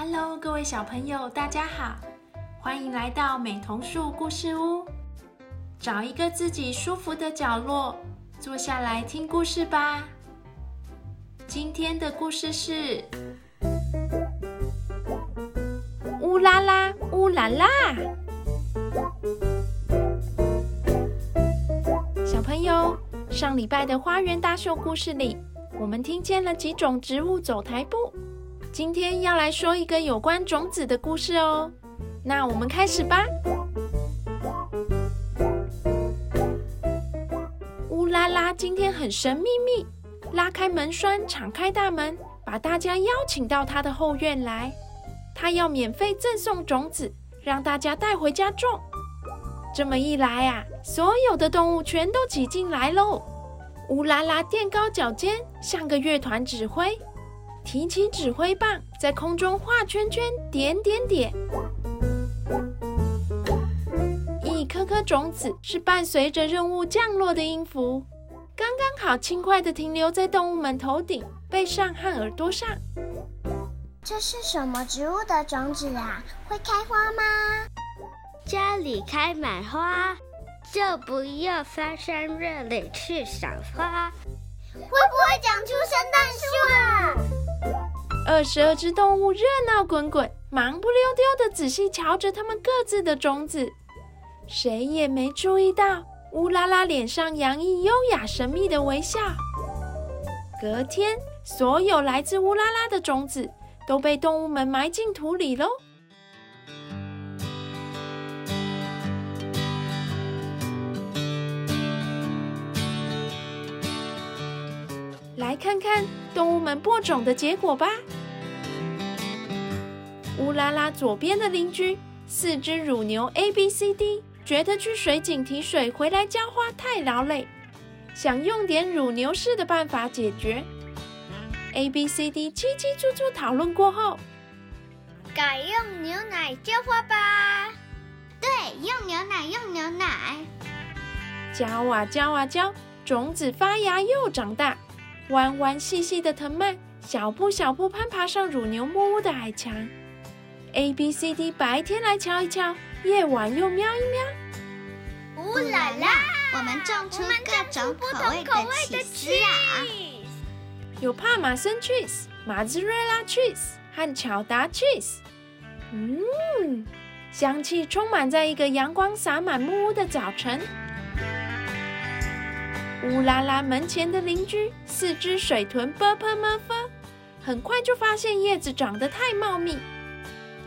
Hello，各位小朋友，大家好，欢迎来到美童树故事屋。找一个自己舒服的角落，坐下来听故事吧。今天的故事是：乌拉拉，乌拉拉。小朋友，上礼拜的花园大秀故事里，我们听见了几种植物走台步。今天要来说一个有关种子的故事哦，那我们开始吧。乌拉拉今天很神秘秘，拉开门栓，敞开大门，把大家邀请到他的后院来。他要免费赠送种子，让大家带回家种。这么一来啊，所有的动物全都挤进来喽。乌拉拉垫高脚尖，像个乐团指挥。提起指挥棒，在空中画圈圈，点点点。一颗颗种子是伴随着任务降落的音符，刚刚好轻快地停留在动物们头顶、背上和耳朵上。这是什么植物的种子啊？会开花吗？家里开满花，就不要翻山越岭去赏花。会不会长出圣诞树啊？二十二只动物热闹滚滚，忙不溜丢的仔细瞧着它们各自的种子。谁也没注意到，乌拉拉脸上洋溢优雅神秘的微笑。隔天，所有来自乌拉拉的种子都被动物们埋进土里喽。来看看动物们播种的结果吧。乌拉拉左边的邻居四只乳牛 A、B、C、D 觉得去水井提水回来浇花太劳累，想用点乳牛式的办法解决。A、B、C、D 叽叽喳喳讨论过后，改用牛奶浇花吧。对，用牛奶，用牛奶。浇啊浇啊浇，种子发芽又长大，弯弯细细的藤蔓小步小步攀爬上乳牛木屋的矮墙。A、B、C、D 白天来瞧一瞧，夜晚又瞄一瞄。乌啦啦，我们种出各种口味的起司啊！有帕玛森 cheese、马兹瑞拉 cheese 和巧达 cheese。嗯，香气充满在一个阳光洒满木屋的早晨。乌拉拉门前的邻居四只水豚 b p m f，很快就发现叶子长得太茂密。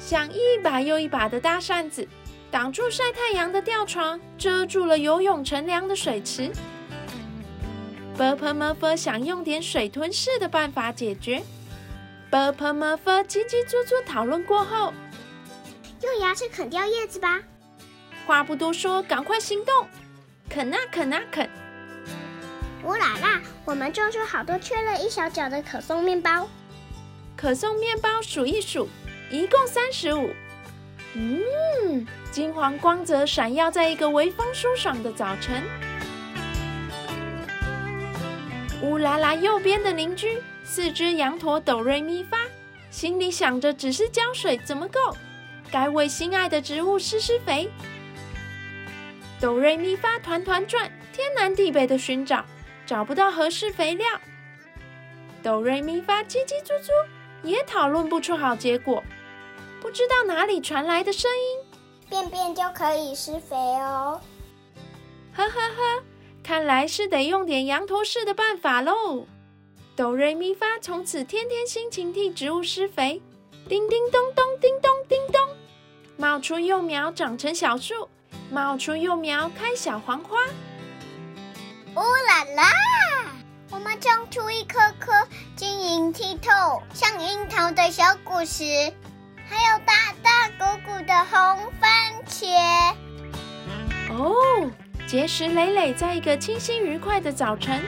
像一把又一把的大扇子，挡住晒太阳的吊床，遮住了游泳乘凉的水池。b p m f 想用点水吞噬的办法解决。b p m f 叽叽喳喳讨论过后，用牙齿啃掉叶子吧。话不多说，赶快行动！啃啊啃啊啃！乌啦啦，我们种出好多缺了一小角的可颂面包。可颂面包数一数。一共三十五。嗯，金黄光泽闪耀在一个微风舒爽的早晨。乌拉拉右边的邻居四只羊驼哆瑞咪发，心里想着只是浇水怎么够？该为心爱的植物施施肥。哆瑞咪发团团转，天南地北的寻找，找不到合适肥料。哆瑞咪发叽叽啾啾，也讨论不出好结果。不知道哪里传来的声音，便便就可以施肥哦。呵呵呵，看来是得用点羊驼式的办法喽。哆瑞咪发从此天天辛勤替植物施肥，叮叮咚咚，叮咚叮咚，冒出幼苗长成小树，冒出幼苗开小黄花。乌啦啦，我们种出一颗颗晶莹剔透、像樱桃的小果实。还有大大鼓鼓的红番茄哦，结实累累，在一个清新愉快的早晨。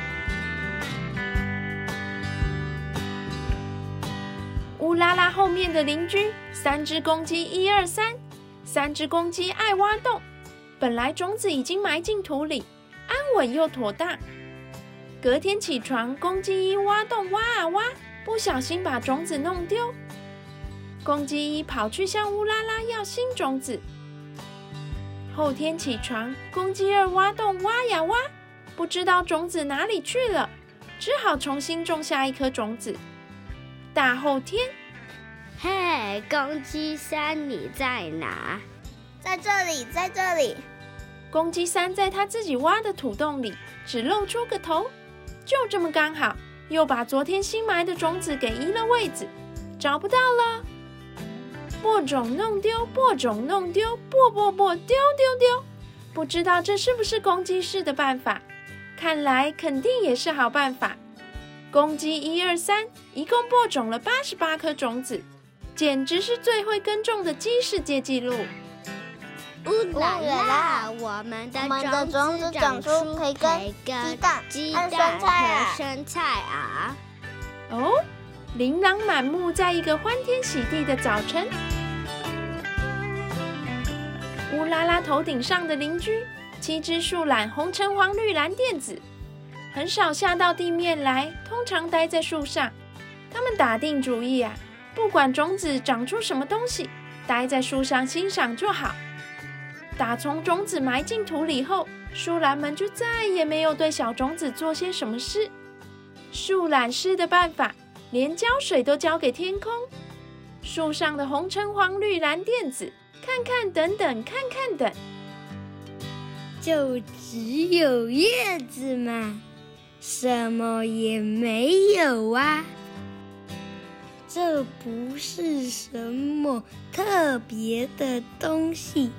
乌拉拉后面的邻居三只公鸡，一二三，三只公鸡爱挖洞。本来种子已经埋进土里，安稳又妥当。隔天起床，公鸡一挖洞挖啊挖，不小心把种子弄丢。公鸡一跑去向乌拉拉要新种子。后天起床，公鸡二挖洞挖呀挖，不知道种子哪里去了，只好重新种下一颗种子。大后天，嘿，公鸡三你在哪？在这里，在这里。公鸡三在他自己挖的土洞里，只露出个头，就这么刚好，又把昨天新埋的种子给移了位置，找不到了。播种弄丢，播种弄丢，播播播丢丢丢，不知道这是不是公鸡式的办法？看来肯定也是好办法。公鸡一二三，一共播种了八十八颗种子，简直是最会耕种的鸡世界纪录。乌啦啦！我们的种子长出培根、鸡蛋、鸡蛋和生菜啊！哦，琳琅满目，在一个欢天喜地的早晨，乌拉拉头顶上的邻居七只树懒，红橙黄绿蓝靛紫，很少下到地面来，通常待在树上。他们打定主意啊，不管种子长出什么东西，待在树上欣赏就好。打从种子埋进土里后，树懒们就再也没有对小种子做些什么事。树懒师的办法，连浇水都交给天空。树上的红橙黄绿蓝靛紫，看看等等，看看等，就只有叶子嘛，什么也没有啊。这不是什么特别的东西。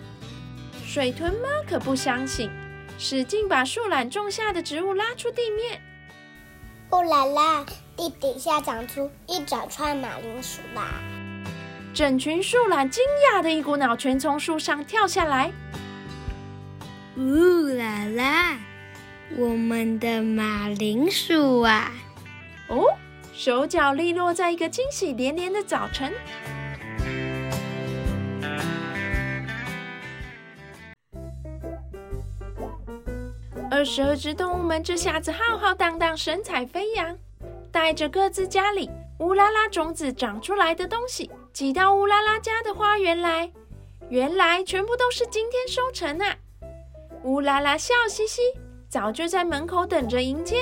水豚猫可不相信，使劲把树懒种下的植物拉出地面。哦啦啦，地底下长出一整串马铃薯啦！整群树懒惊讶的一股脑，全从树上跳下来。呜啦啦，我们的马铃薯啊！哦，手脚利落，在一个惊喜连连的早晨。二十二只动物们这下子浩浩荡荡，神采飞扬，带着各自家里乌拉拉种子长出来的东西，挤到乌拉拉家的花园来。原来全部都是今天收成啊！乌拉拉笑嘻嘻，早就在门口等着迎接。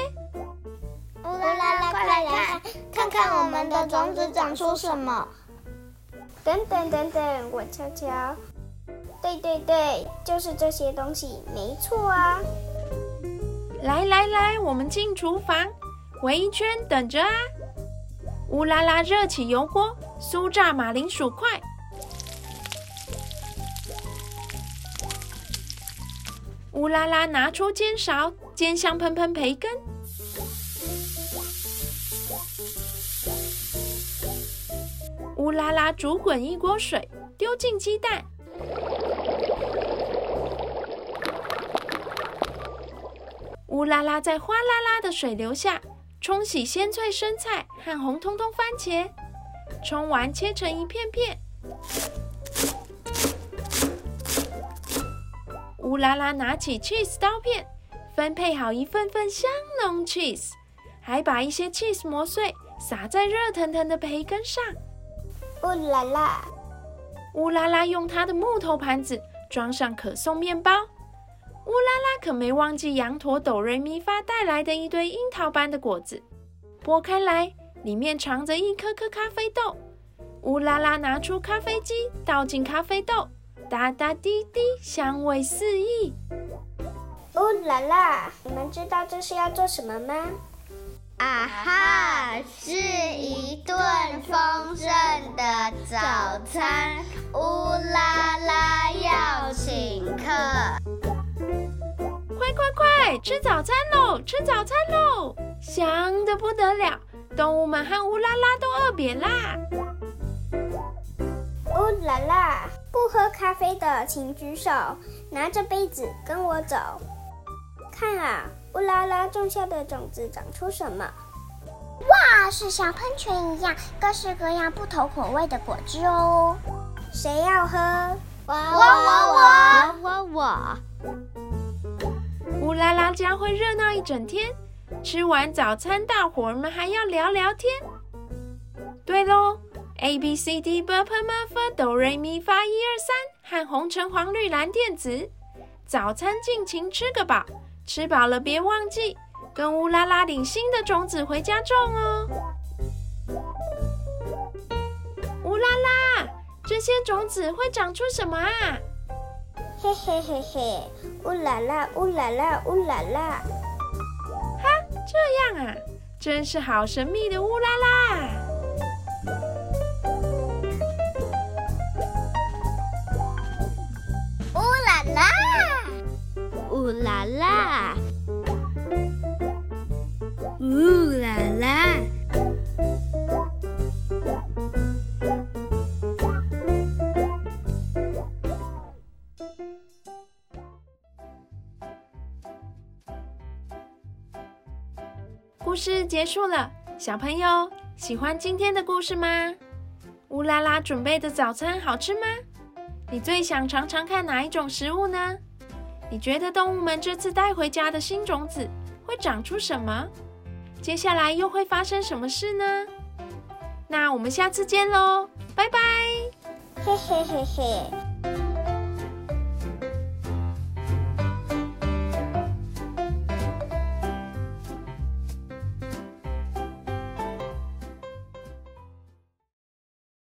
乌拉拉，快来看，看看我们的种子长出什么！等等等等，我瞧瞧。对对对，就是这些东西，没错啊。来来来，我们进厨房，围一圈等着啊！乌拉拉热起油锅，酥炸马铃薯块。乌拉拉拿出煎勺，煎香喷喷培根。乌拉拉煮滚一锅水，丢进鸡蛋。乌拉拉在哗啦啦的水流下冲洗鲜脆生菜和红彤彤番茄，冲完切成一片片。乌拉拉拿起 cheese 刀片，分配好一份份香浓 cheese，还把一些 cheese 磨碎撒在热腾腾的培根上。乌拉拉，乌拉拉用他的木头盘子装上可颂面包。乌拉拉可没忘记羊驼哆瑞咪发带来的一堆樱桃般的果子，剥开来，里面藏着一颗颗咖啡豆。乌拉拉拿出咖啡机，倒进咖啡豆，哒哒滴滴，香味四溢。乌拉拉，你们知道这是要做什么吗？啊哈，是一顿丰盛的早餐。乌拉拉要请客。快快快，吃早餐喽！吃早餐喽！香的不得了，动物们和乌拉拉都饿扁啦！乌拉拉，不喝咖啡的请举手，拿着杯子跟我走。看啊，乌拉拉种下的种子长出什么？哇，是像喷泉一样，各式各样不同口味的果汁哦！谁要喝？我我我我我。乌拉拉将会热闹一整天。吃完早餐，大伙儿们还要聊聊天。对喽 A B C D B P M F 哆瑞咪发一二三，和红橙黄绿蓝靛紫。早餐尽情吃个饱，吃饱了别忘记跟乌拉拉领新的种子回家种哦。乌拉拉，这些种子会长出什么啊？嘿嘿嘿嘿，乌拉拉，乌拉拉，乌拉拉。哈，这样啊，真是好神秘的乌拉拉。乌拉拉，乌拉拉，乌拉故事结束了，小朋友喜欢今天的故事吗？乌拉拉准备的早餐好吃吗？你最想尝尝看哪一种食物呢？你觉得动物们这次带回家的新种子会长出什么？接下来又会发生什么事呢？那我们下次见喽，拜拜！嘿嘿嘿嘿。